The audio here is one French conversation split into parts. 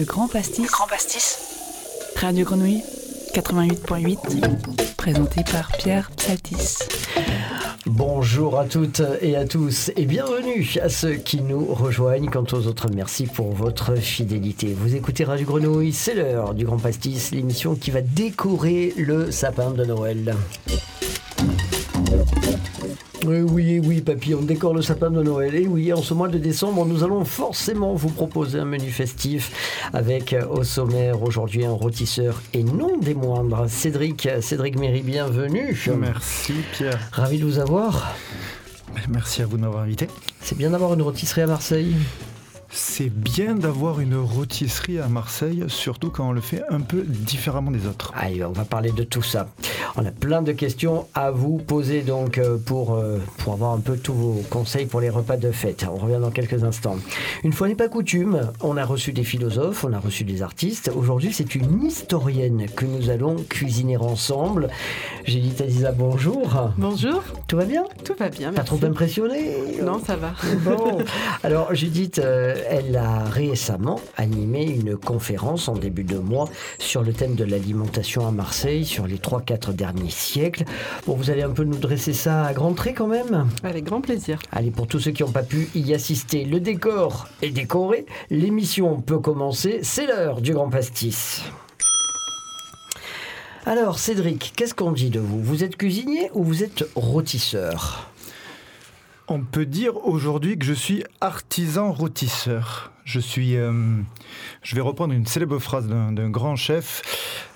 Le Grand Pastis. Grand Pastis. Radio Grenouille 88.8. Présenté par Pierre Psaltis. Bonjour à toutes et à tous et bienvenue à ceux qui nous rejoignent. Quant aux autres, merci pour votre fidélité. Vous écoutez Radio Grenouille, c'est l'heure du Grand Pastis, l'émission qui va décorer le sapin de Noël. Oui, oui, oui, papy, on décore le sapin de Noël. Et oui, en ce mois de décembre, nous allons forcément vous proposer un menu festif avec euh, au sommaire aujourd'hui un rôtisseur et non des moindres, Cédric, Cédric Méry, bienvenue. Merci Pierre. Ravi de vous avoir. Merci à vous de m'avoir invité. C'est bien d'avoir une rôtisserie à Marseille. C'est bien d'avoir une rôtisserie à Marseille, surtout quand on le fait un peu différemment des autres. Allez, on va parler de tout ça. On a plein de questions à vous poser donc euh, pour, euh, pour avoir un peu tous vos conseils pour les repas de fête. On revient dans quelques instants. Une fois n'est pas coutume, on a reçu des philosophes, on a reçu des artistes. Aujourd'hui, c'est une historienne que nous allons cuisiner ensemble. J'ai dit à Lisa bonjour. Bonjour. Tout va bien? Tout va bien. Pas trop impressionné? Non, ça va. Bon. Alors, Judith, euh, elle a récemment animé une conférence en début de mois sur le thème de l'alimentation à Marseille sur les 3-4 derniers siècles. Bon, vous allez un peu nous dresser ça à grands traits quand même Avec grand plaisir. Allez, pour tous ceux qui n'ont pas pu y assister, le décor est décoré, l'émission peut commencer, c'est l'heure du grand pastis. Alors, Cédric, qu'est-ce qu'on dit de vous? Vous êtes cuisinier ou vous êtes rôtisseur? On peut dire aujourd'hui que je suis artisan rôtisseur. Je suis. euh, je vais reprendre une célèbre phrase d'un d'un grand chef.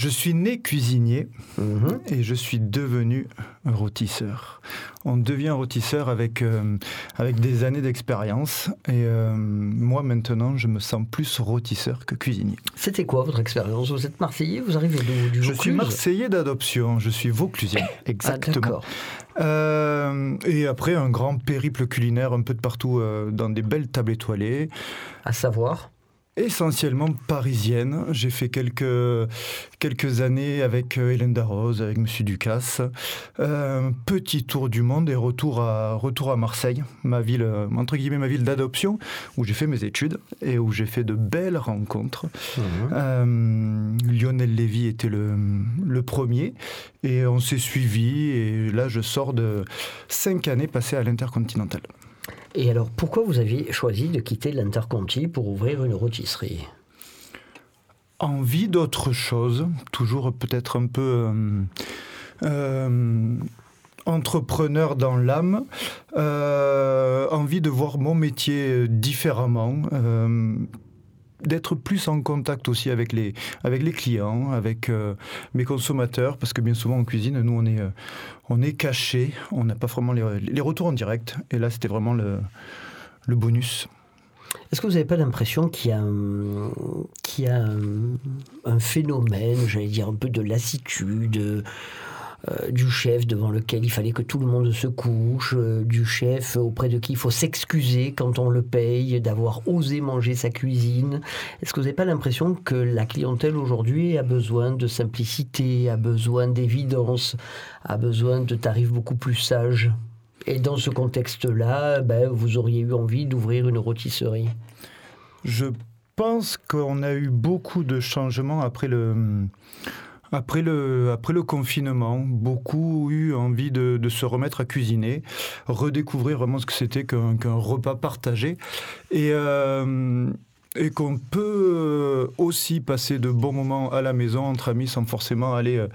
Je suis né cuisinier Mhm. et je suis devenu rôtisseur. On devient rôtisseur avec, euh, avec des années d'expérience. Et euh, moi, maintenant, je me sens plus rôtisseur que cuisinier. C'était quoi votre expérience? Vous êtes Marseillais? Vous arrivez d'où? Du Je suis Vaucluse? Marseillais d'adoption, je suis vauclusien. Ah, Exactement. Euh, et après, un grand périple culinaire un peu de partout dans des belles tables étoilées, À savoir? Essentiellement parisienne. J'ai fait quelques, quelques années avec euh, Hélène Darroze, avec Monsieur Ducasse. Euh, petit tour du monde et retour à, retour à Marseille, ma ville, euh, entre guillemets, ma ville d'adoption, où j'ai fait mes études et où j'ai fait de belles rencontres. Mhm. Euh, Lionel Lévy était le, le premier et on s'est suivi et là je sors de cinq années passées à l'Intercontinental. Et alors, pourquoi vous aviez choisi de quitter l'Interconti pour ouvrir une rôtisserie? Envie d'autre chose, toujours peut-être un peu euh, euh, entrepreneur dans l'âme, euh, envie de voir mon métier différemment. D'être plus en contact aussi avec les, avec les clients, avec euh, mes consommateurs, parce que bien souvent en cuisine, nous, on est, euh, on est caché, on n'a pas vraiment les, les retours en direct, et là, c'était vraiment le, le bonus. Est-ce que vous n'avez pas l'impression qu'il y a, y a un phénomène, j'allais dire un peu de lassitude euh, du chef devant lequel il fallait que tout le monde se couche, euh, du chef auprès de qui il faut s'excuser quand on le paye, d'avoir osé manger sa cuisine. Est-ce que vous n'avez pas l'impression que la clientèle aujourd'hui a besoin de simplicité, a besoin d'évidence, a besoin de tarifs beaucoup plus sages? Et dans ce contexte-là, ben, vous auriez eu envie d'ouvrir une rôtisserie? Je pense qu'on a eu beaucoup de changements après le, après le, après le confinement. Beaucoup ont eu envie de, de se remettre à cuisiner, redécouvrir vraiment ce que c'était qu'un qu'un repas partagé. Et. euh, et qu'on peut aussi passer de bons moments à la maison entre amis sans forcément aller euh,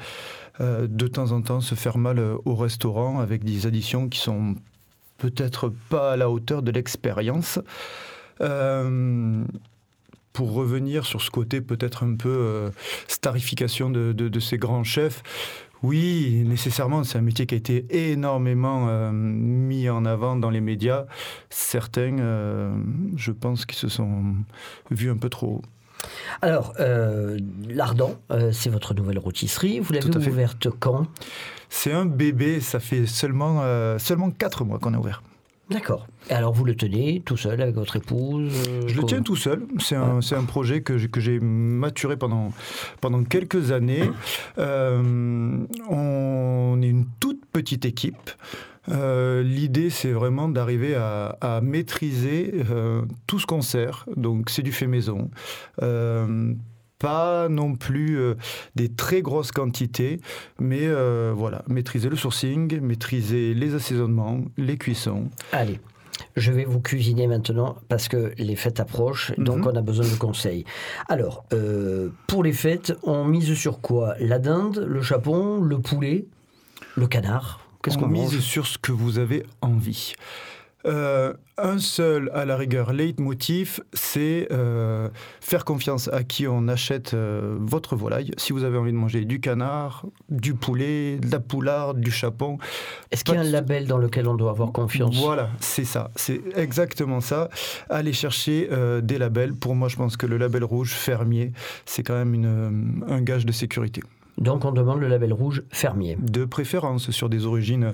euh, de temps en temps se faire mal euh, au restaurant avec des additions qui sont peut-être pas à la hauteur de l'expérience. Euh, pour revenir sur ce côté peut-être un peu euh, starification de, de- de ces grands chefs, oui, nécessairement, c'est un métier qui a été énormément euh, mis en avant dans les médias. Certains, euh, je pense, qui se sont vus un peu trop. Alors, euh, l'Ardent, euh, c'est votre nouvelle rôtisserie. Vous l'avez ouverte quand? C'est un bébé, ça fait seulement, euh, seulement 4 mois qu'on a ouvert. D'accord. Alors, vous le tenez tout seul avec votre épouse euh, Je le tiens tout seul. C'est un, un projet que j'ai, que j'ai maturé pendant, pendant quelques années. Euh, on est une toute petite équipe. Euh, l'idée, c'est vraiment d'arriver à, à maîtriser euh, tout ce qu'on sert. Donc, c'est du fait maison. Euh, pas non plus euh, des très grosses quantités, mais euh, voilà, maîtriser le sourcing, maîtriser les assaisonnements, les cuissons. Allez. Je vais vous cuisiner maintenant parce que les fêtes approchent, donc Mhm. on a besoin de conseils. Alors, euh, pour les fêtes, on mise sur quoi? La dinde, le chapon, le poulet, le canard? Qu'est-ce on qu'on mise sur ce que vous avez envie. Euh, un seul, à la rigueur, leitmotiv, c'est euh, faire confiance à qui on achète euh, votre volaille. Si vous avez envie de manger du canard, du poulet, de la poularde, du chapon, Est-ce qu'il y a un label dans lequel on doit avoir confiance? Voilà, c'est ça, c'est exactement ça. Aller chercher des labels. Pour moi, je pense que le label rouge fermier, c'est quand même une, un gage de sécurité. Donc on demande le label rouge fermier. De préférence sur des origines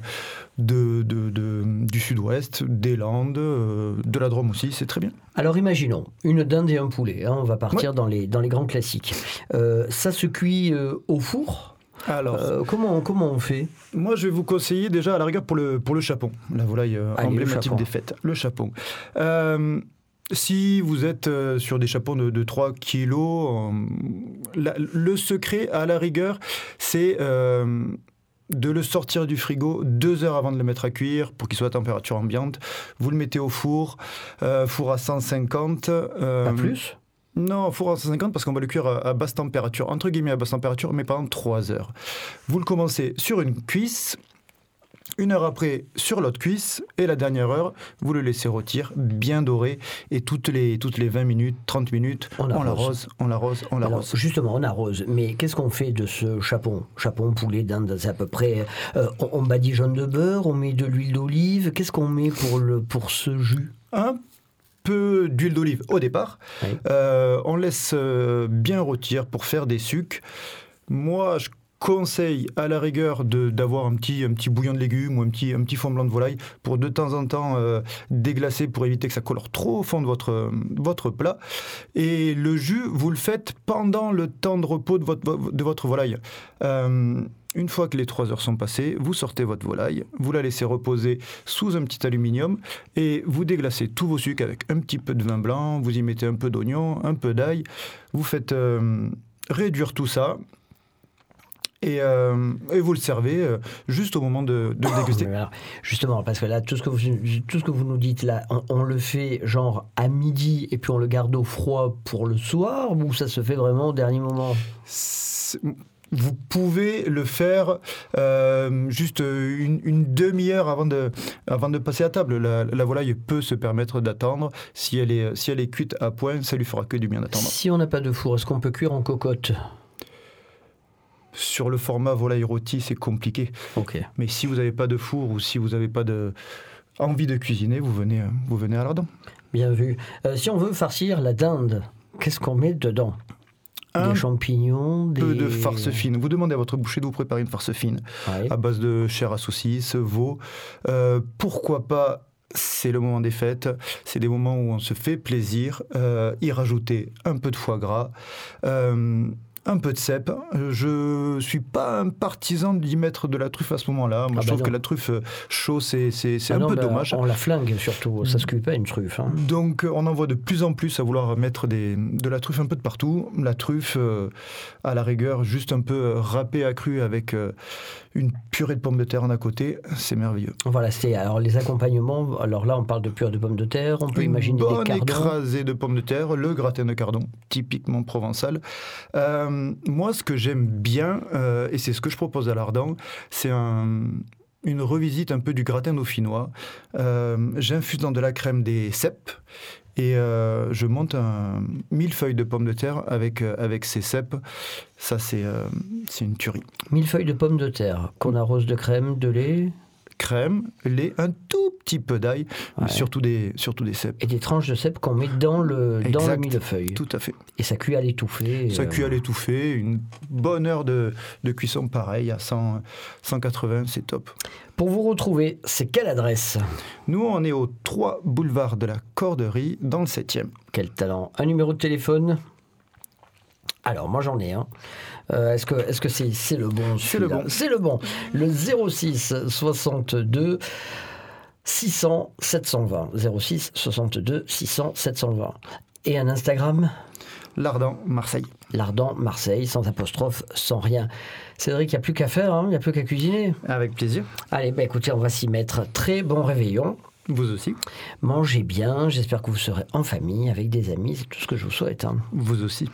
de, de- de- du sud-ouest, des Landes, euh, de la Drôme aussi, c'est très bien. Alors imaginons une dinde et un poulet. hein, on va partir dans, les, dans les grands classiques. Euh, ça se cuit euh, au four? Alors, Euh, comment, comment on fait? moi, je vais vous conseiller déjà à la rigueur pour le, pour le chapon, la volaille Allez, le emblématique des fêtes, le chapon. Si vous êtes euh, sur des chapons de, de 3 kilos, euh, la- le secret à la rigueur, c'est euh, de le sortir du frigo deux heures avant de le mettre à cuire pour qu'il soit à température ambiante. Vous le mettez au four, euh, four à 150. euh, Pas plus? Non, four à 150 parce qu'on va le cuire à, à basse température, entre guillemets à basse température, mais pendant 3 heures. Vous le commencez sur une cuisse, une heure après sur l'autre cuisse, et la dernière heure, vous le laissez rôtir bien doré, et toutes les, toutes les 20 minutes, 30 minutes, On on arrose. l'arrose, on l'arrose, on l'arrose. justement, on arrose. Mais qu'est-ce qu'on fait de ce chapon? Chapon, poulet, dinde, c'est à peu près. euh, on, on badigeonne de beurre, on met de l'huile d'olive. Qu'est-ce qu'on met pour, le, pour ce jus? Un peu d'huile d'olive au départ. Oui. Euh, on laisse euh, bien rôtir pour faire des sucs. Moi, je conseille à la rigueur d'avoir un petit, bouillon de légumes ou un petit, fond blanc de volaille pour de temps en temps euh, déglacer pour éviter que ça colore trop au fond de votre, plat. Et le jus, vous le faites pendant le temps de repos de votre, de votre volaille. Euh, une fois que les 3 heures sont passées, vous sortez votre volaille, vous la laissez reposer sous un petit aluminium et vous déglacez tous vos sucres avec un petit peu de vin blanc, vous y mettez un peu d'oignon, un peu d'ail, vous faites euh, réduire tout ça et, euh, et vous le servez euh, juste au moment de, de le déguster. Mais alors, Justement, parce que là, tout ce que vous, tout ce que vous nous dites là, on, on le fait genre à midi et puis on le garde au froid pour le soir ou ça se fait vraiment au dernier moment? Vous pouvez le faire euh, juste une, une demi-heure avant de, avant de passer à table. La, la volaille peut se permettre d'attendre. Si elle, est, si elle est cuite à point, ça lui fera que du bien d'attendre. Si on n'a pas de four, est-ce qu'on peut cuire en cocotte? Sur le format volaille rôti, c'est compliqué. Mais si vous n'avez pas de four ou si vous n'avez pas de envie de cuisiner, vous venez, vous venez à l'ardent. Bien vu. Euh, si on veut farcir la dinde, qu'est-ce qu'on met dedans? Un Des champignons, des... peu de farce fine. Vous demandez à votre boucher de vous préparer une farce fine Ouais. à base de chair à saucisse, veau. Euh, pourquoi pas c'est le moment des fêtes, c'est des moments où on se fait plaisir, euh, y rajouter un peu de foie gras, euh, un peu de cèpe. Je suis pas un partisan d'y mettre de la truffe à ce moment-là. Moi, Ah je bah trouve non. que la truffe euh, chaude, c'est c'est- c'est Ah un non, peu bah, dommage. On la flingue surtout, ça se cuit pas une truffe. hein. Donc euh, on en voit de plus en plus à vouloir mettre des, de la truffe un peu de partout. La truffe, euh, à la rigueur, juste un peu euh, râpée à cru avec euh, une purée de pommes de terre en à côté, c'est merveilleux. Voilà, c'est alors les accompagnements. Alors là, on parle de purée de pommes de terre. On peut Une imaginer bonne des cardons. écrasée de pommes de terre, le gratin de cardon, typiquement provençal. Euh, moi, ce que j'aime bien, euh, et c'est ce que je propose à l'Ardent, c'est un- une revisite un peu du gratin dauphinois. Euh, J'infuse dans de la crème des cèpes et euh, je monte un millefeuille de pommes de terre avec, euh, avec ces cèpes. Ça, c'est euh, une tuerie. Mille feuilles de pommes de terre qu'on arrose de crème, de lait? Crème, lait, un tout petit peu d'ail, Ouais. surtout des, surtout des cèpes. et des tranches de cèpe qu'on met dans le dans le Exact. millefeuille. Tout à fait. Et ça cuit à l'étouffée. Ça euh, cuit à l'étouffée, une bonne heure de, de cuisson pareil, à 100, 180, c'est top. Pour vous retrouver, c'est quelle adresse? Nous, on est au 3 boulevard de la Corderie, dans le 7e. Quel talent Un numéro de téléphone? Alors, moi j'en ai un. Euh, est-ce que est-ce que c'est c'est le bon C'est le bon. C'est le bon. Le 06 62 600 720. 06 62 600 720. Et un Instagram? L'Ardent, Marseille. L'Ardent Marseille, sans apostrophe, sans rien. Cédric, il n'y a plus qu'à faire, hein, il n'y a plus qu'à cuisiner. Avec plaisir. Allez, bah écoutez, on va s'y mettre. Très bon réveillon. Vous aussi. Mangez bien, j'espère que vous serez en famille, avec des amis, c'est tout ce que je vous souhaite. hein. Vous aussi.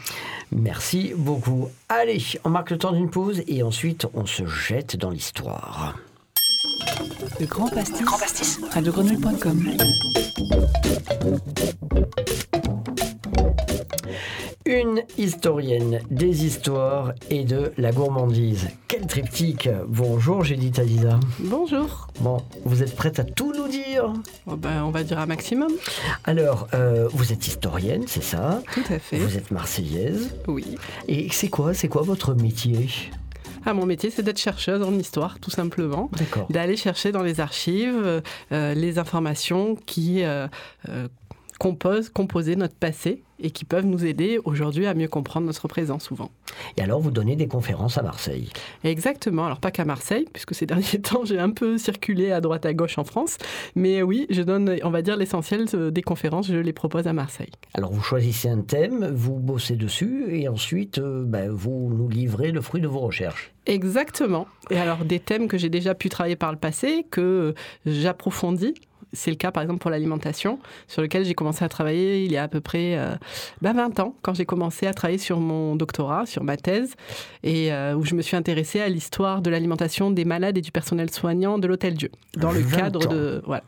Merci beaucoup. Allez, on marque le temps d'une pause et ensuite on se jette dans l'histoire. Le Grand Pastis. radiogrenouille.com. Une historienne des histoires et de la gourmandise. Quel triptyque Bonjour Judith Aziza. Bonjour. Bon, vous êtes prête à tout nous dire? Oh ben, on va dire un maximum. Alors, euh, vous êtes historienne, c'est ça? Tout à fait. Vous êtes marseillaise. Oui. Et c'est quoi, c'est quoi votre métier? Ah, mon métier, c'est d'être chercheuse en histoire, tout simplement. D'accord. D'aller chercher dans les archives euh, les informations qui euh, euh, composent, composaient notre passé et qui peuvent nous aider aujourd'hui à mieux comprendre notre présent souvent. Et alors, vous donnez des conférences à Marseille. Exactement, alors pas qu'à Marseille, puisque ces derniers temps j'ai un peu circulé à droite à gauche en France, mais oui, je donne, on va dire, l'essentiel euh, des conférences, je les propose à Marseille. Alors, vous choisissez un thème, vous bossez dessus et ensuite, euh, ben, vous nous livrez le fruit de vos recherches. Exactement. Et alors des thèmes que j'ai déjà pu travailler par le passé, que j'approfondis. C'est le cas par exemple pour l'alimentation, sur lequel j'ai commencé à travailler il y a à peu près euh, ben, 20 ans, quand j'ai commencé à travailler sur mon doctorat, sur ma thèse, et euh, où je me suis intéressée à l'histoire de l'alimentation des malades et du personnel soignant de l'Hôtel Dieu. Dans le 20 cadre ans. de... Voilà.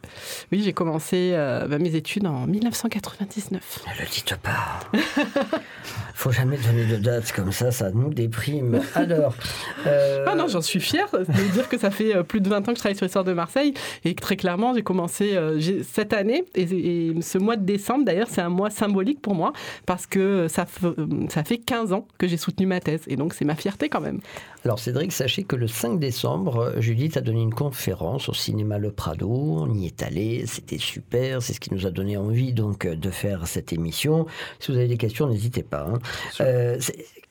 Oui, j'ai commencé euh, ben, mes études en 1999. Ne le dites pas. Faut jamais donner de date comme ça, ça nous déprime. Alors, euh, Ah non, j'en suis fière de dire que ça fait plus de 20 ans que je travaille sur l'histoire de Marseille et que très clairement, j'ai commencé j'ai- cette année et, et ce mois de décembre, d'ailleurs, c'est un mois symbolique pour moi parce que ça, euh, ça fait 15 ans que j'ai soutenu ma thèse et donc c'est ma fierté quand même. alors Cédric, sachez que le 5 décembre, Judith a donné une conférence au cinéma Le Prado. On y est allé, c'était super, c'est ce qui nous a donné envie donc euh, de faire cette émission. Si vous avez des questions, n'hésitez pas. hein. Euh,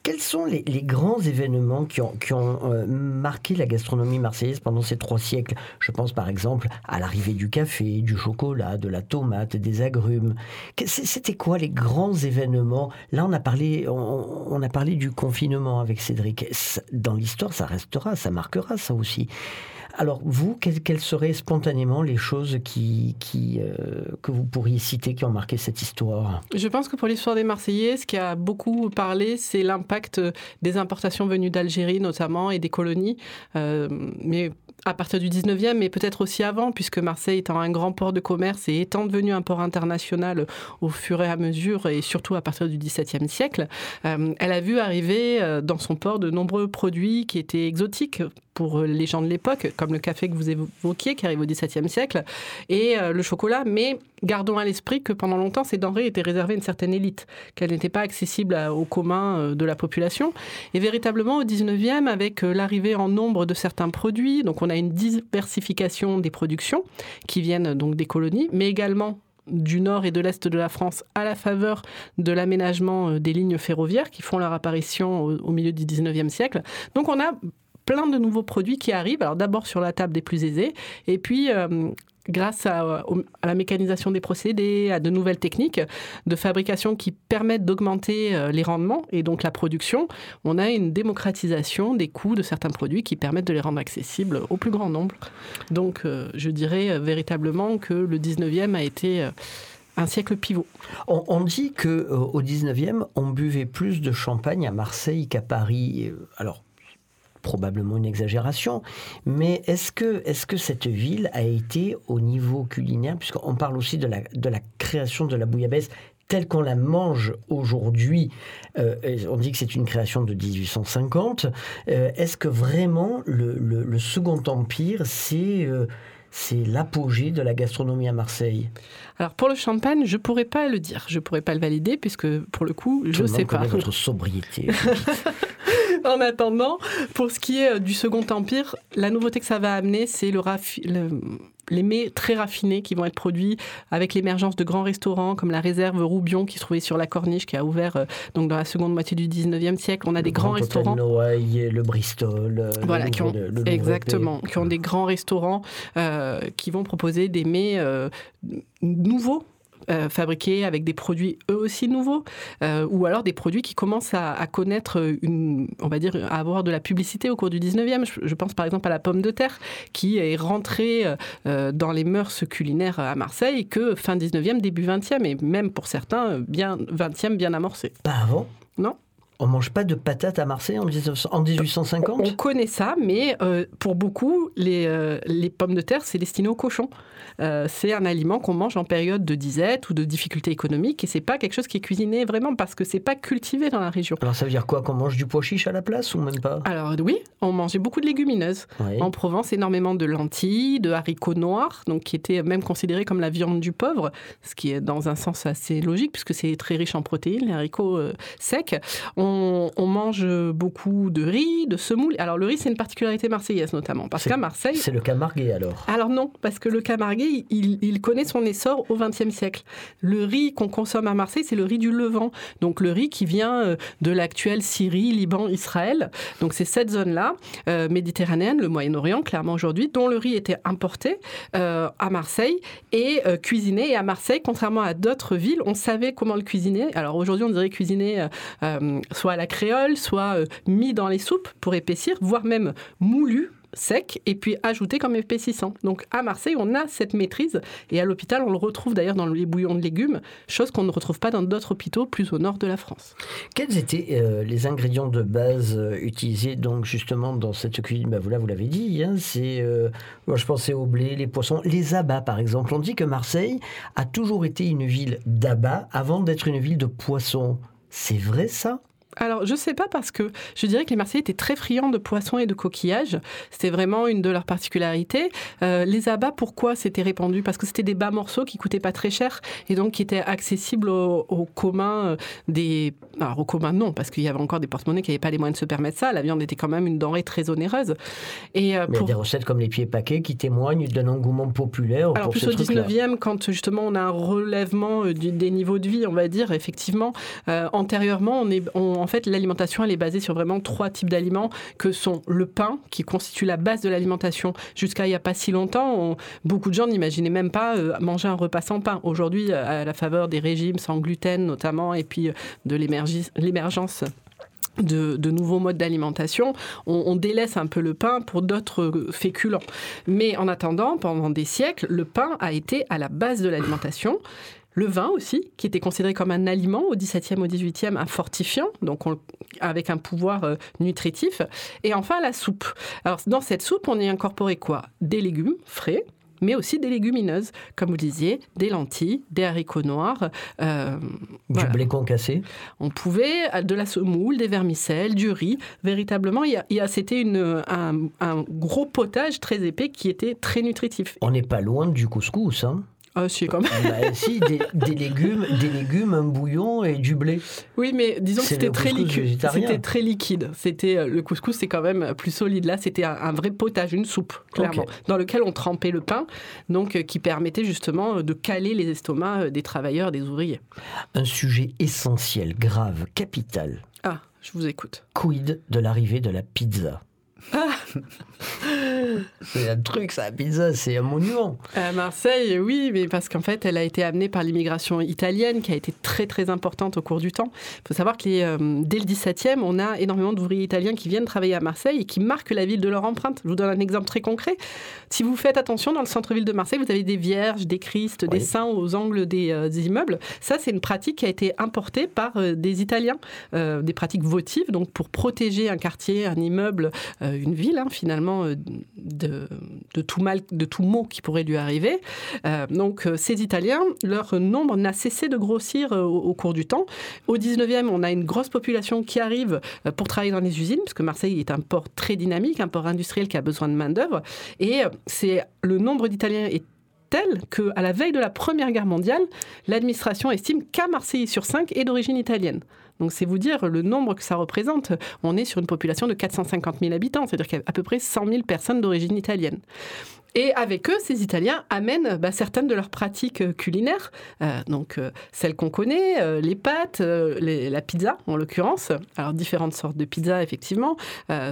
quels sont les, grands événements qui ont, qui ont euh, marqué la gastronomie marseillaise pendant ces trois siècles? Je pense par exemple à l'arrivée du café, du chocolat, de la tomate, des agrumes. C'était quoi les grands événements? Là, on a parlé, on, a parlé du confinement avec Cédric. Dans l'histoire, ça restera, ça marquera ça aussi. Alors vous, quelles, seraient spontanément les choses qui, euh, que vous pourriez citer qui ont marqué cette histoire? Je pense que pour l'histoire des Marseillais, ce qui a beaucoup parlé, c'est l'impact des importations venues d'Algérie notamment et des colonies. Euh, mais à partir du 19e, mais peut-être aussi avant, puisque Marseille étant un grand port de commerce et étant devenu un port international au fur et à mesure, et surtout à partir du XVIIe siècle, euh, elle a vu arriver euh, dans son port de nombreux produits qui étaient exotiques pour les gens de l'époque, comme le café que vous évoquiez, qui arrive au XVIIe siècle, et euh, le chocolat. Mais gardons à l'esprit que pendant longtemps, ces denrées étaient réservées à une certaine élite, qu'elles n'étaient pas accessibles à- au commun euh, de la population. Et véritablement, au 19e, avec euh, l'arrivée en nombre de certains produits, donc on a une diversification des productions qui viennent donc des colonies, mais également du nord et de l'est de la France à la faveur de l'aménagement euh, des lignes ferroviaires qui font leur apparition au milieu du 19e siècle. Donc on a plein de nouveaux produits qui arrivent, alors d'abord sur la table des plus aisés, et puis euh, grâce à, au- à la mécanisation des procédés, à de nouvelles techniques de fabrication qui permettent d'augmenter euh, les rendements et donc la production, on a une démocratisation des coûts de certains produits qui permettent de les rendre accessibles au plus grand nombre. Donc euh, je dirais euh, véritablement que le 19e a été euh, un siècle pivot. On, dit que euh, au 19e, on buvait plus de champagne à Marseille qu'à Paris. Euh, Alors, probablement une exagération, mais est-ce que, est que cette ville a été au niveau culinaire, puisqu'on parle aussi de la, de la création de la bouillabaisse telle qu'on la mange aujourd'hui, euh, on dit que c'est une création de 1850, euh, est-ce que vraiment le, le- le Second Empire, c'est... euh, c'est l'apogée de la gastronomie à Marseille? Alors pour le champagne, je pourrais pas le dire, je pourrais pas le valider puisque pour le coup, Tout je le sais pas. votre sobriété. en attendant, pour ce qui est euh, du Second Empire, la nouveauté que ça va amener, c'est le, le les mets très raffinés qui vont être produits avec l'émergence de grands restaurants comme la réserve Roubion qui se trouvait sur la Corniche, qui a ouvert euh, donc dans la seconde moitié du 19e siècle. On a des grands restaurants. Noailles, le Bristol. Euh, voilà, qui ont, exactement, qui ont des grands restaurants euh, qui vont proposer des mets nouveaux euh, fabriqués avec des produits eux aussi nouveaux, euh, ou alors des produits qui commencent à, connaître une, on va dire, à avoir de la publicité au cours du 19e. Je, pense par exemple à la pomme de terre, qui est rentrée euh, dans les mœurs culinaires à Marseille que fin 19e, début 20e, et même pour certains, bien 20e, bien amorcé. Pas avant Non? On mange pas de patates à Marseille en, 1850 On connaît ça, mais pour beaucoup, les, les pommes de terre, c'est destiné aux cochons. Euh, c'est un aliment qu'on mange en période de disette ou de difficulté économique et c'est pas quelque chose qui est cuisiné vraiment parce que c'est pas cultivé dans la région. Alors ça veut dire quoi Qu'on mange du pois chiche à la place ou même pas? Alors oui, on mangeait beaucoup de légumineuses. En Provence, énormément de lentilles, de haricots noirs, donc qui étaient même considérés comme la viande du pauvre, ce qui est dans un sens assez logique puisque c'est très riche en protéines, les haricots euh, secs. On, mange beaucoup de riz, de semoule. Alors le riz, c'est une particularité marseillaise notamment parce qu'à Marseille. C'est le camarguais alors Alors non, parce que le camarguais, il, connaît son essor au XXe siècle. Le riz qu'on consomme à Marseille, c'est le riz du Levant. Donc le riz qui vient euh, de l'actuelle Syrie, Liban, Israël. Donc c'est cette zone-là, euh, méditerranéenne, le Moyen-Orient, clairement aujourd'hui, dont le riz était importé euh, à Marseille et cuisiné. Et à Marseille, contrairement à d'autres villes, on savait comment le cuisiner. Alors aujourd'hui, on dirait cuisiner soit à la créole, soit mis dans les soupes pour épaissir, voire même moulu sec et puis ajouté comme épaississant. Donc à Marseille, on a cette maîtrise et à l'hôpital, on le retrouve d'ailleurs dans les bouillons de légumes, chose qu'on ne retrouve pas dans d'autres hôpitaux plus au nord de la France. Quels étaient euh, les ingrédients de base euh, utilisés donc justement dans cette cuisine? Bah, Vous vous l'avez dit, hein, c'est euh, je pensais au blé, les poissons, les abats par exemple. On dit que Marseille a toujours été une ville d'abats avant d'être une ville de poissons. C'est vrai ça? Alors, je ne sais pas parce que je dirais que les Marseillais étaient très friands de poissons et de coquillages. C'était vraiment une de leurs particularités. Euh, les abats, pourquoi c'était répandu? Parce que c'était des bas morceaux qui coûtaient pas très cher et donc qui étaient accessibles au, commun euh, des. Alors, au commun, non, parce qu'il y avait encore des porte-monnaies qui n'avaient pas les moyens de se permettre ça. La viande était quand même une denrée très onéreuse. Et, euh, Mais il y a des recettes comme les pieds paquets qui témoignent d'un engouement populaire. Alors, plus au 19e, quand justement on a un relèvement des niveaux de vie, on va dire, effectivement, antérieurement, on est. On, fait, l'alimentation, elle est basée sur vraiment trois types d'aliments que sont le pain, qui constitue la base de l'alimentation. Jusqu'à il n'y a pas si longtemps, beaucoup de gens n'imaginaient même pas euh, manger un repas sans pain. Aujourd'hui, à la faveur des régimes sans gluten notamment, et puis euh, de l'émergence de, nouveaux modes d'alimentation, on, délaisse un peu le pain pour d'autres euh, féculents. Mais en attendant, pendant des siècles, le pain a été à la base de l'alimentation. Le vin aussi, qui était considéré comme un aliment au XVIIe, au XVIIIe, un fortifiant, donc avec un pouvoir euh, nutritif. Et enfin, la soupe. Alors, dans cette soupe, on y incorporé quoi? Des légumes frais, mais aussi des légumineuses, comme vous disiez, des lentilles, des haricots noirs. Euh, du blé concassé On pouvait, de la semoule, des vermicelles, du riz. Véritablement, il y a, c'était un, un, gros potage très épais qui était très nutritif. On n'est pas loin du couscous, hein ah, si, quand même. Bah, si, des, légumes, des légumes, un bouillon et du blé. Oui, mais disons que c'était très liquide. C'était très liquide. C'était le couscous, c'est quand même plus solide. Là, c'était un, vrai potage, une soupe, clairement, dans lequel on trempait le pain, donc euh, qui permettait justement de caler les estomacs euh, des travailleurs, des ouvriers. Un sujet essentiel, grave, capital. Ah, je vous écoute. Quid de l'arrivée de la pizza? c'est un truc, ça, la pizza, c'est un monument. À Marseille, oui, mais parce qu'en fait, elle a été amenée par l'immigration italienne, qui a été très très importante au cours du temps. Il faut savoir que euh, dès le 17e, on a énormément d'ouvriers italiens qui viennent travailler à Marseille et qui marquent la ville de leur empreinte. Je vous donne un exemple très concret. Si vous faites attention, dans le centre-ville de Marseille, vous avez des vierges, des Christ, des saints aux angles des, euh, immeubles. Ça, c'est une pratique qui a été importée par euh, des Italiens, des pratiques votives, donc pour protéger un quartier, un immeuble, une ville, hein, finalement, euh, de, tout mal, de tout mot qui pourrait lui arriver. Euh, donc, euh, ces Italiens, leur nombre n'a cessé de grossir au, cours du temps. Au 19e, on a une grosse population qui arrive pour travailler dans les usines, parce que Marseille est un port très dynamique, un port industriel qui a besoin de main-d'œuvre. Et c'est le nombre d'Italiens est telle qu'à la veille de la Première Guerre mondiale, l'administration estime qu'un Marseillais sur cinq est d'origine italienne. Donc c'est vous dire le nombre que ça représente. On est sur une population de 450 000 habitants, c'est-à-dire qu'il y a à peu près 100 000 personnes d'origine italienne. Et avec eux, ces Italiens amènent bah, certaines de leurs pratiques euh, culinaires, euh, donc euh, celles qu'on connaît, euh, les pâtes, les- la pizza en l'occurrence. Alors différentes sortes de pizza effectivement,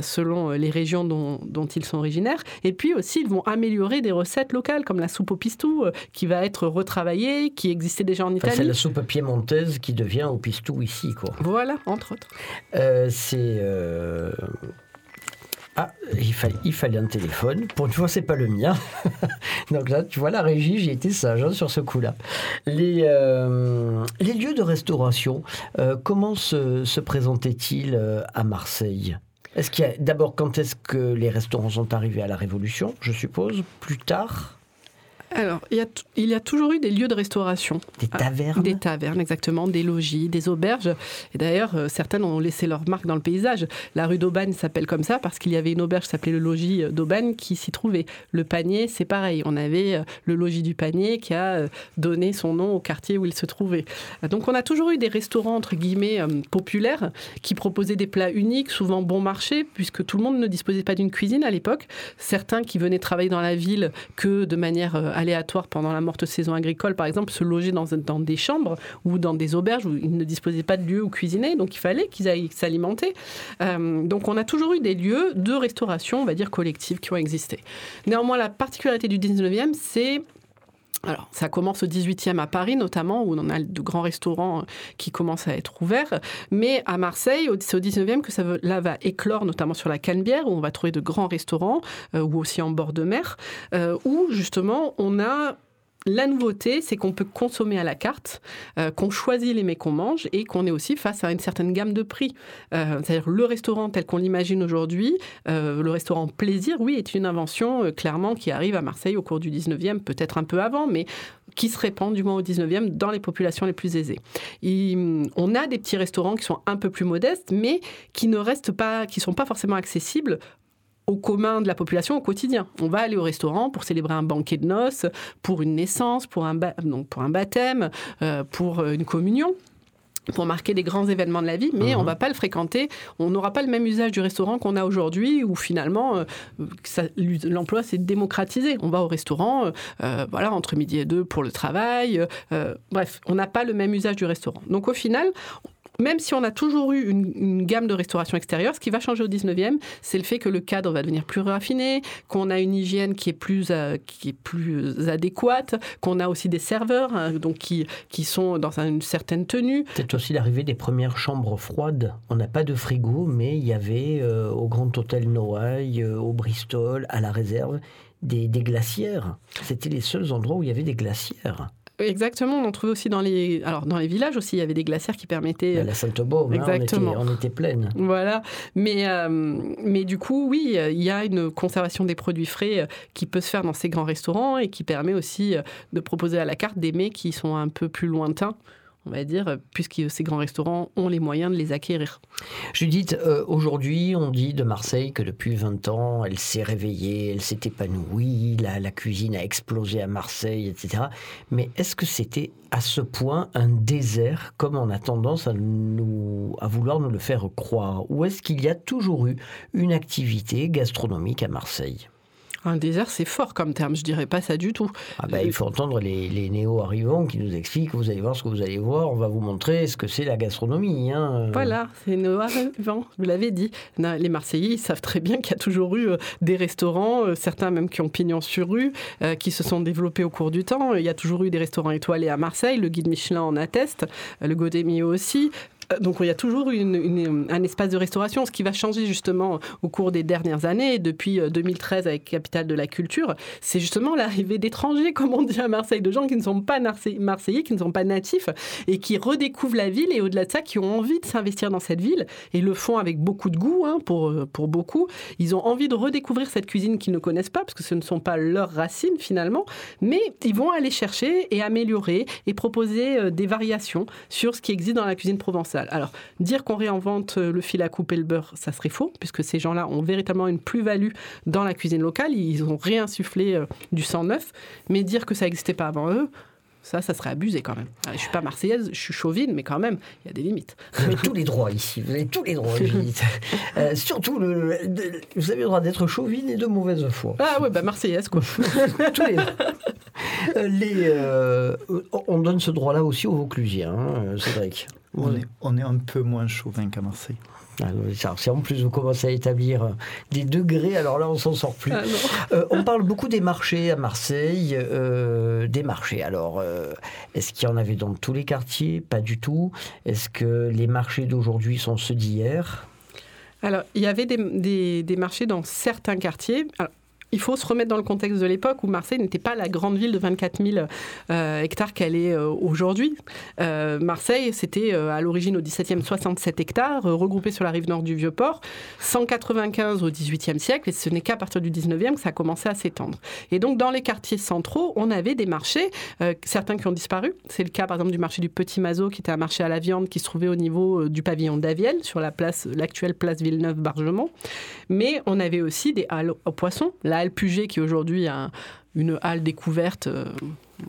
selon les régions dont, dont ils sont originaires. Et puis aussi, ils vont améliorer des recettes locales comme la soupe au pistou, qui va être retravaillée, qui existait déjà en Enfin, c'est Italie. la soupe piémontaise qui devient au pistou ici, quoi. Voilà, entre autres. C'est. Ah, il fallait, un téléphone. Pour une fois, c'est pas le mien. Donc là, tu vois, la régie, j'ai été sage hein, sur ce coup-là. Les, euh, lieux de restauration, euh, comment se, se présentaient-ils euh, à Marseille? Est-ce qu'il d'abord quand est-ce que les restaurants sont arrivés à la Révolution, je suppose, plus tard, Alors, il y, a t- il y a toujours eu des lieux de restauration. des Ah, tavernes Des tavernes, exactement, des logis, des auberges. Et d'ailleurs, euh, certaines ont laissé leur marque dans le paysage. La rue d'Aubagne s'appelle comme ça parce qu'il y avait une auberge qui s'appelait le logis euh, d'Aubagne qui s'y trouvait. Le panier, c'est pareil. On avait euh, le logis du panier qui a euh, donné son nom au quartier où il se trouvait. Donc, on a toujours eu des restaurants, entre guillemets, euh, populaires qui proposaient des plats uniques, souvent bon marché, puisque tout le monde ne disposait pas d'une cuisine à l'époque. Certains qui venaient travailler dans la ville que de manière euh, aléatoire pendant la morte saison agricole, par exemple, se dans, dans des chambres ou dans des auberges où ils ne disposaient pas de lieu où cuisiner, donc il fallait qu'ils aillent s'alimenter. Euh, donc on a toujours eu des lieux de restauration, on va dire, collective qui ont existé. Néanmoins, la particularité du 19e, c'est alors, ça commence au 18e à Paris, notamment, où on a de grands restaurants euh, qui commencent à être ouverts. Mais à Marseille, c'est au 19e que ça là va éclore, notamment sur la Canebière, où on va trouver de grands restaurants, euh, ou aussi en bord de mer, euh, où justement on a. La nouveauté, c'est qu'on peut consommer à la carte, euh, qu'on choisit les mets qu'on mange et qu'on est aussi face à une certaine gamme de prix. Euh, C'est-à-dire le restaurant tel qu'on l'imagine aujourd'hui, euh, le restaurant plaisir, oui, est une invention clairement qui arrive à Marseille au cours du 19e, peut-être un peu avant, mais qui se répand du moins au 19e dans les populations les plus aisées. Il- on a des petits restaurants qui sont un peu plus modestes, mais qui ne restent pas, qui sont pas forcément accessibles au commun de la population au quotidien. On va aller au restaurant pour célébrer un banquet de noces, pour une naissance, pour un, ba- pour un baptême, euh, pour euh, une communion pour marquer des grands événements de la vie, mais Mhm. on va pas le fréquenter. On n'aura pas le même usage du restaurant qu'on a aujourd'hui, où finalement euh, l'emploi s'est démocratisé. On va au restaurant, euh, voilà, entre midi et deux pour le travail. euh, bref, on n'a pas le même usage du restaurant. Donc au final, même si on a toujours eu une, gamme de restauration extérieure, ce qui va changer au 19e, c'est le fait que le cadre va devenir plus raffiné, qu'on a une hygiène qui est plus, euh, qui est plus adéquate, qu'on a aussi des serveurs hein, donc qui, qui sont dans une certaine tenue. Peut-être aussi l'arrivée des premières chambres froides. On n'a pas de frigo, mais il y avait euh, au Grand Hôtel Noailles, euh, au Bristol, à la réserve, des, des glacières. C'était les seuls endroits où il y avait des glacières. Exactement, on en trouvait aussi dans les, alors dans les villages aussi, il y avait des glacières qui permettaient À la Sainte-Baume, hein, on, était, Exactement. on était pleine. Voilà, mais, euh, mais du coup, oui, euh, il y a une conservation des produits frais euh, qui peut se faire dans ces grands restaurants et qui permet aussi de proposer à la carte des mets qui sont un peu plus lointains, on va dire, puisque ces grands restaurants ont les moyens de les acquérir. Judith, euh, aujourd'hui, on dit de Marseille que depuis 20 ans, elle s'est réveillée, elle s'est épanouie, la, cuisine a explosé à Marseille, etc. Mais est-ce que c'était à ce point un désert, comme on a tendance à vouloir nous le faire croire? Ou est-ce qu'il y a toujours eu une activité gastronomique à Marseille? Un désert, c'est fort comme terme, je dirais pas ça du tout. ah ben, Il faut entendre les, les néo-arrivants qui nous expliquent, vous allez voir ce que vous allez voir, on va vous montrer ce que c'est la gastronomie. hein. Voilà, c'est Noah Vent, vous l'avez dit. Les Marseillais, ils savent très bien qu'il y a toujours eu euh, des restaurants, euh, certains même qui ont pignon sur rue, euh, qui se sont développés au cours du temps. Il y a toujours eu des restaurants étoilés à Marseille, le guide Michelin en atteste, le Godemio aussi. Euh, Donc il y a toujours un espace de restauration, ce qui va changer justement au cours des dernières années, depuis euh, 2013 avec Capitale de la Culture, c'est justement l'arrivée d'étrangers, comme on dit à Marseille, de gens qui ne sont pas Marseillais, qui ne sont pas natifs, et qui redécouvrent la ville, et au-delà de ça, qui ont envie de s'investir dans cette ville, et le font avec beaucoup de goût, hein, pour, euh, pour beaucoup. Ils ont envie de redécouvrir cette cuisine qu'ils ne connaissent pas, parce que ce ne sont pas leurs racines finalement, mais ils vont aller chercher et améliorer et proposer euh, des variations sur ce qui existe dans la cuisine provençale. Alors, dire qu'on réinvente le fil à couper le beurre, ça serait faux, puisque ces gens-là ont véritablement une plus-value dans la cuisine locale. Ils ont réinsufflé du sang neuf. Mais dire que ça n'existait pas avant eux, ça, ça serait abusé quand même. Je suis pas marseillaise, je suis chauvine, mais quand même, il y a des limites. Vous avez tous les droits ici, vous avez tous les droits, euh, surtout, le, vous avez le droit d'être chauvine et de mauvaise foi. Ah ouais, bah marseillaise, quoi. tous les, euh, les euh, on donne ce droit-là aussi aux Vauclusiens, hein, Cédric. On est, on est un peu moins chauvin qu'à Marseille. Ah, si en plus vous commencez à établir euh, des degrés, alors là on s'en sort plus. Ah, euh, on parle beaucoup des marchés à Marseille, euh, des marchés. Alors est-ce qu'il y en avait dans tous les quartiers? Pas du tout. Est-ce que les marchés d'aujourd'hui sont ceux d'hier? Alors, il y avait des, des, marchés dans certains quartiers il faut se remettre dans le contexte de l'époque où Marseille n'était pas la grande ville de 24 000 euh, hectares qu'elle est euh, aujourd'hui. Euh, Marseille, c'était à l'origine au 17e 67 hectares, regroupés sur la rive nord du Vieux-Port, 195 au 18e siècle, et ce n'est qu'à partir du 19e que ça a commencé à s'étendre. Et donc, dans les quartiers centraux, on avait des marchés, certains qui ont disparu. C'est le cas, par exemple, du marché du Petit Mazo, qui était un marché à la viande qui se trouvait au niveau du pavillon d'Aviel, sur la place, l'actuelle place Villeneuve-Bargemont. Mais on avait aussi des halles aux poissons, la halle Puget, qui aujourd'hui a une halle découverte euh,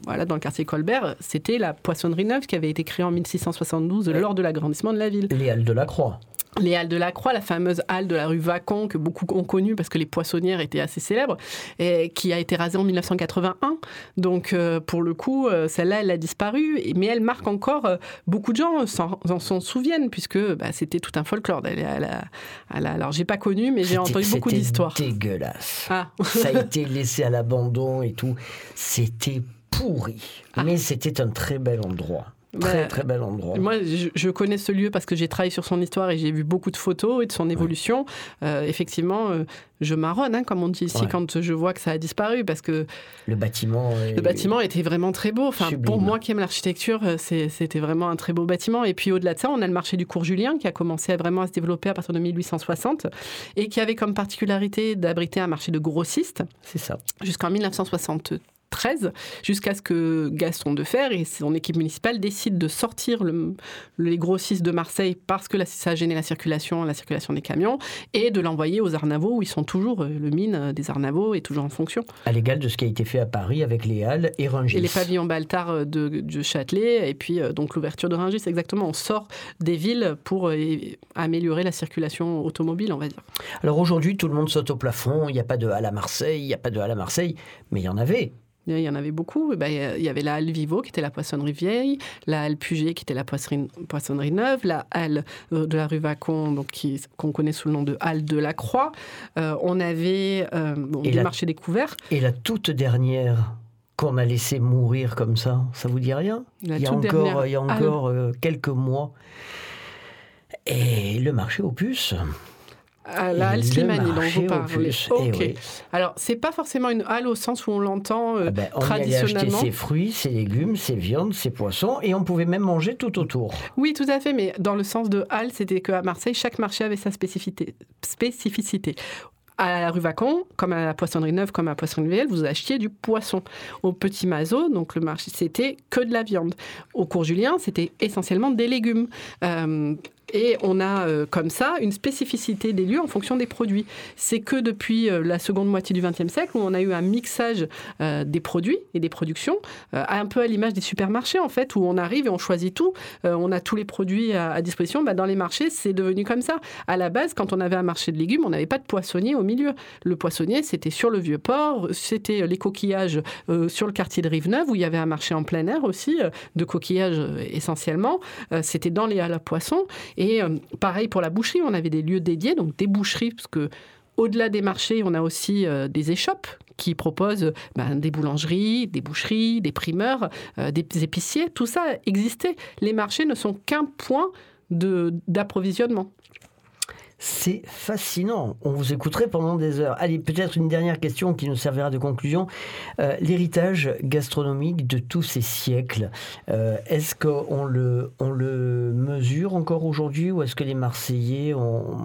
voilà, dans le quartier Colbert, c'était la poissonnerie neuve qui avait été créée en 1672 lors de l'agrandissement de la ville. Les halles de la Croix les halles de la Croix, la fameuse halle de la rue Vacon que beaucoup ont connue parce que les poissonnières étaient assez célèbres, et qui a été rasée en 1981. Donc euh, pour le coup, euh, celle-là, elle a disparu, mais elle marque encore euh, beaucoup de gens s'en souviennent puisque bah, c'était tout un folklore d'aller à la, Alors j'ai pas connu, mais j'ai entendu beaucoup d'histoires. Dégueulasse. Ah. Ça a été laissé à l'abandon et tout. C'était pourri, ah. mais c'était un très bel endroit. Très, bah, très bel endroit. Moi, je, connais ce lieu parce que j'ai travaillé sur son histoire et j'ai vu beaucoup de photos et de son évolution. Euh, effectivement, euh, je marronne, hein, comme on dit ici, quand je vois que ça a disparu parce que. Le bâtiment. Le bâtiment était vraiment très beau. Enfin, pour moi qui aime l'architecture, euh, c'était vraiment un très beau bâtiment. Et puis au-delà de ça, on a le marché du cours Julien qui a commencé à vraiment à se développer à partir de 1860 et qui avait comme particularité d'abriter un marché de grossistes. C'est ça. Jusqu'en 1963 13, jusqu'à ce que Gaston Defer et son équipe municipale décident de sortir le, les grossistes de Marseille parce que ça a gêné la circulation, la circulation des camions, et de l'envoyer aux Arnavaux où ils sont toujours, euh, le mine des Arnavaux est toujours en fonction. À l'égal de ce qui a été fait à Paris avec les Halles et Rungis. Et les pavillons Baltard euh, de, Châtelet, et puis euh, donc l'ouverture de Rungis, exactement. On sort des villes pour améliorer la circulation automobile, on va dire. Alors aujourd'hui, tout le monde saute au plafond, il n'y a pas de Halle à Marseille, il n'y a pas de Halle à Marseille, mais il y en avait. Il y en avait beaucoup. Eh ben, il y avait la halle Vivo qui était la poissonnerie vieille, la halle Puget qui était la poissonnerie, neuve, la halle euh, de la rue Vacon donc qu'on connaît sous le nom de halle de la Croix. Euh, on avait euh, le marché découvert. Et la toute dernière qu'on a laissé mourir comme ça, ça vous dit rien? Il, y encore, il y a encore quelques mois. Et le marché aux puces à la halle Slimani dont vous parlez. Ok. Alors, c'est pas forcément une halle au sens où on l'entend euh, ah ben, traditionnellement. On acheter ses fruits, ses légumes, ses viandes, ses poissons, et on pouvait même manger tout autour. Oui, tout à fait, mais dans le sens de halle, c'était qu'à Marseille, chaque marché avait sa spécificité. spécificité à la rue Vacon, comme à la poissonnerie neuve, comme à la poissonnerie vieille, vous achetiez du poisson. Au Petit Mazo, donc le marché, c'était que de la viande. Au Cours Julien, c'était essentiellement des légumes. Euh, et on a euh, comme ça une spécificité des lieux en fonction des produits. C'est que depuis euh, la seconde moitié du XXe siècle où on a eu un mixage euh, des produits et des productions, un peu à l'image des supermarchés en fait, où on arrive et on choisit tout. on a tous les produits à, disposition. Bah, dans les marchés, c'est devenu comme ça. À la base, quand on avait un marché de légumes, on n'avait pas de poissonnier au milieu. Le poissonnier, c'était sur le vieux port, c'était les coquillages sur le quartier de Rive-Neuve où il y avait un marché en plein air aussi de coquillages essentiellement. c'était dans les halles à poissons. Et euh, pareil pour la boucherie, on avait des lieux dédiés, donc des boucheries, parce que au-delà des marchés, on a aussi euh, des échoppes qui proposent ben, des boulangeries, des boucheries, des primeurs, euh, des épiciers. Tout ça existait. Les marchés ne sont qu'un point d'approvisionnement. C'est fascinant. On vous écouterait pendant des heures. Allez, peut-être une dernière question qui nous servira de conclusion. Euh, l'héritage gastronomique de tous ces siècles, euh, est-ce qu'on le, on le mesure encore aujourd'hui ou est-ce que les Marseillais ont,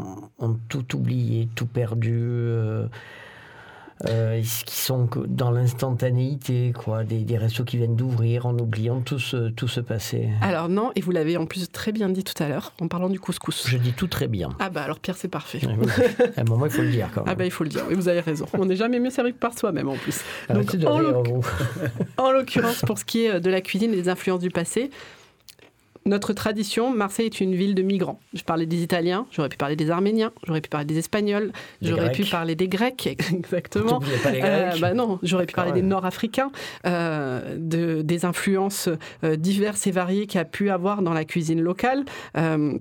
tout oublié, tout perdu euh, euh, qui sont dans l'instantanéité, quoi, des, des, restos qui viennent d'ouvrir en oubliant tout ce, tout ce passé. Alors non, et vous l'avez en plus très bien dit tout à l'heure en parlant du couscous. Je dis tout très bien. Ah bah alors Pierre, c'est parfait. à un moment, il faut le dire quand même. Ah bah il faut le dire, oui, vous avez raison. On n'est jamais mieux servi que par soi-même en plus. Donc, en l'occurrence, pour ce qui est de la cuisine et des influences du passé, notre tradition, Marseille est une ville de migrants. Je parlais des Italiens, j'aurais pu parler des Arméniens, j'aurais pu parler des Espagnols, j'aurais pu parler des Grecs, exactement. Pas les Grecs. Euh, bah non, j'aurais pu parler des Nord-Africains, euh, de, des influences euh, diverses et variées qu'il y a pu avoir dans la cuisine locale. Euh,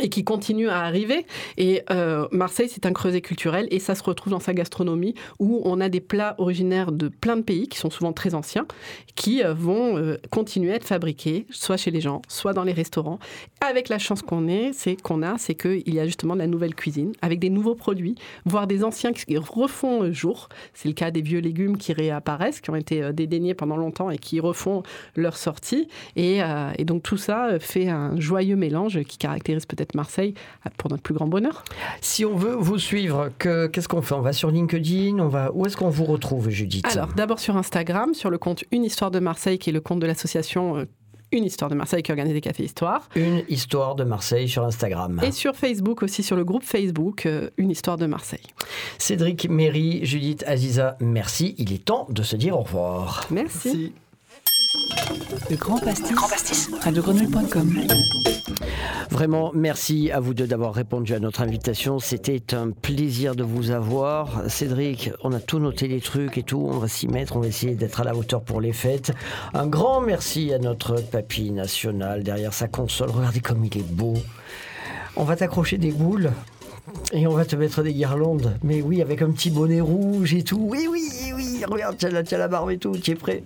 et qui continue à arriver. Et euh, Marseille, c'est un creuset culturel et ça se retrouve dans sa gastronomie où on a des plats originaires de plein de pays qui sont souvent très anciens, qui euh, vont euh, continuer à être fabriqués, soit chez les gens, soit dans les restaurants. Avec la chance qu'on est, c'est qu'on a, c'est qu'il y a justement de la nouvelle cuisine avec des nouveaux produits, voire des anciens qui refont jour. C'est le cas des vieux légumes qui réapparaissent, qui ont été dédaignés pendant longtemps et qui refont leur sortie. Et, et donc tout ça fait un joyeux mélange qui caractérise peut-être Marseille pour notre plus grand bonheur. Si on veut vous suivre, qu'est-ce qu'on fait? On va sur LinkedIn on va... Où est-ce qu'on vous retrouve, Judith? Alors, d'abord sur Instagram, sur le compte Une Histoire de Marseille, qui est le compte de l'association une histoire de Marseille qui organise des cafés histoires. Une histoire de Marseille sur Instagram. Et sur Facebook aussi, sur le groupe Facebook Une histoire de Marseille. Cédric, Méry, Judith, Aziza, merci. Il est temps de se dire au revoir. Merci. Le Grand Pastis, Grand Pastis. radiogrenouille.com. Vraiment, merci à vous deux d'avoir répondu à notre invitation. C'était un plaisir de vous avoir. Cédric, on a tout noté les trucs et tout. On va s'y mettre. On va essayer d'être à la hauteur pour les fêtes. Un grand merci à notre papy national derrière sa console. Regardez comme il est beau. On va t'accrocher des boules. Et on va te mettre des guirlandes. Mais oui, avec un petit bonnet rouge et tout. Oui, oui, Regarde, as, la, barbe et tout. Tu es prêt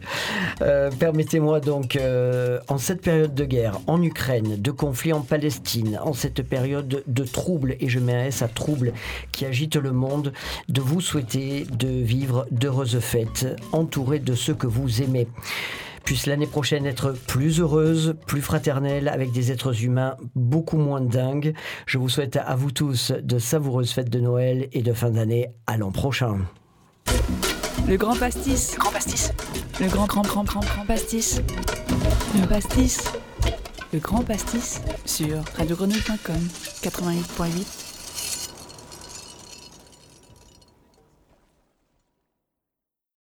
euh, Permettez-moi donc, euh, en cette période de guerre en Ukraine, de conflit en Palestine, en cette période de troubles, et je mets un S à troubles qui agite le monde, de vous souhaiter de vivre d'heureuses fêtes, entouré de ceux que vous aimez puisse l'année prochaine être plus heureuse, plus fraternelle, avec des êtres humains beaucoup moins dingues. Je vous souhaite à vous tous de savoureuses fêtes de Noël et de fin d'année. À l'an prochain. Le grand pastis. Grand pastis. Le grand, grand, grand, grand, grand pastis. Le pastis. Le grand pastis sur radiogrenouille.com 88.8